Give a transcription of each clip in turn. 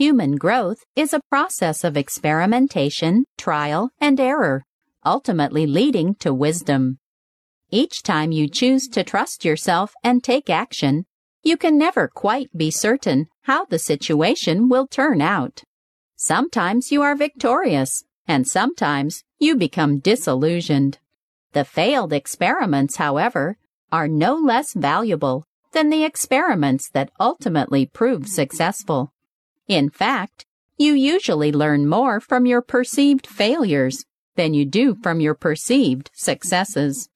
Human growth is a process of experimentation, trial, and error, ultimately leading to wisdom. Each time you choose to trust yourself and take action, you can never quite be certain how the situation will turn out. Sometimes you are victorious, and sometimes you become disillusioned. The failed experiments, however, are no less valuable than the experiments that ultimately prove successful. In fact, you usually learn more from your perceived failures than you do from your perceived successes.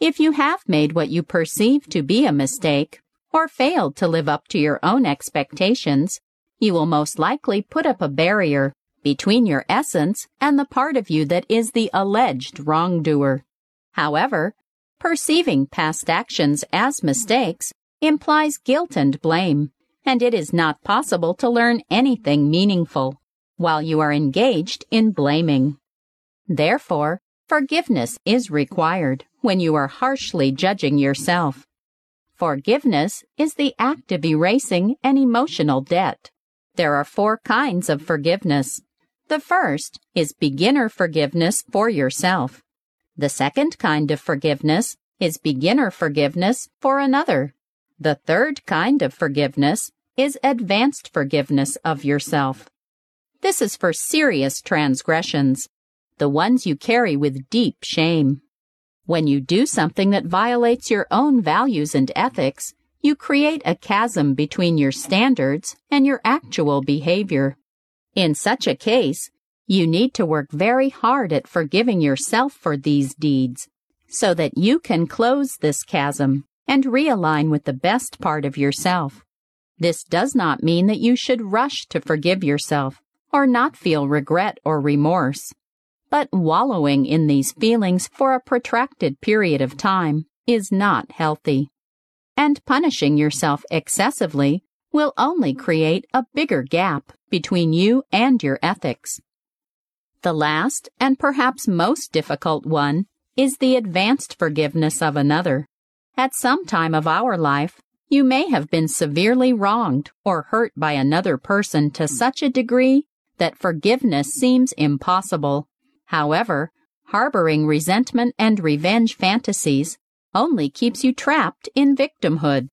If you have made what you perceive to be a mistake, or failed to live up to your own expectations, you will most likely put up a barrier between your essence and the part of you that is the alleged wrongdoer. However, perceiving past actions as mistakes implies guilt and blame and it is not possible to learn anything meaningful while you are engaged in blaming. Therefore, forgiveness is required when you are harshly judging yourself. Forgiveness is the act of erasing an emotional debt. There are four kinds of forgiveness. The first is beginner forgiveness for yourself. The second kind of forgiveness is beginner forgiveness for another. The third kind of forgiveness is advanced forgiveness of yourself. This is for serious transgressions, the ones you carry with deep shame. When you do something that violates your own values and ethics, you create a chasm between your standards and your actual behavior. In such a case, you need to work very hard at forgiving yourself for these deeds so that you can close this chasm and realign with the best part of yourself. This does not mean that you should rush to forgive yourself or not feel regret or remorse. But wallowing in these feelings for a protracted period of time is not healthy. And punishing yourself excessively will only create a bigger gap between you and your ethics. The last and perhaps most difficult one is the advanced forgiveness of another. At some time of our life, you may have been severely wronged or hurt by another person to such a degree that forgiveness seems impossible. However, harboring resentment and revenge fantasies only keeps you trapped in victimhood.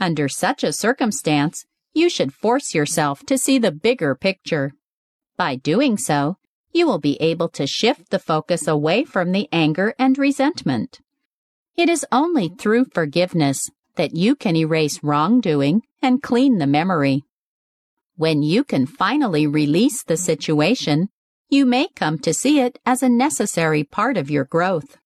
Under such a circumstance, you should force yourself to see the bigger picture. By doing so, you will be able to shift the focus away from the anger and resentment. It is only through forgiveness that you can erase wrongdoing and clean the memory. When you can finally release the situation, you may come to see it as a necessary part of your growth.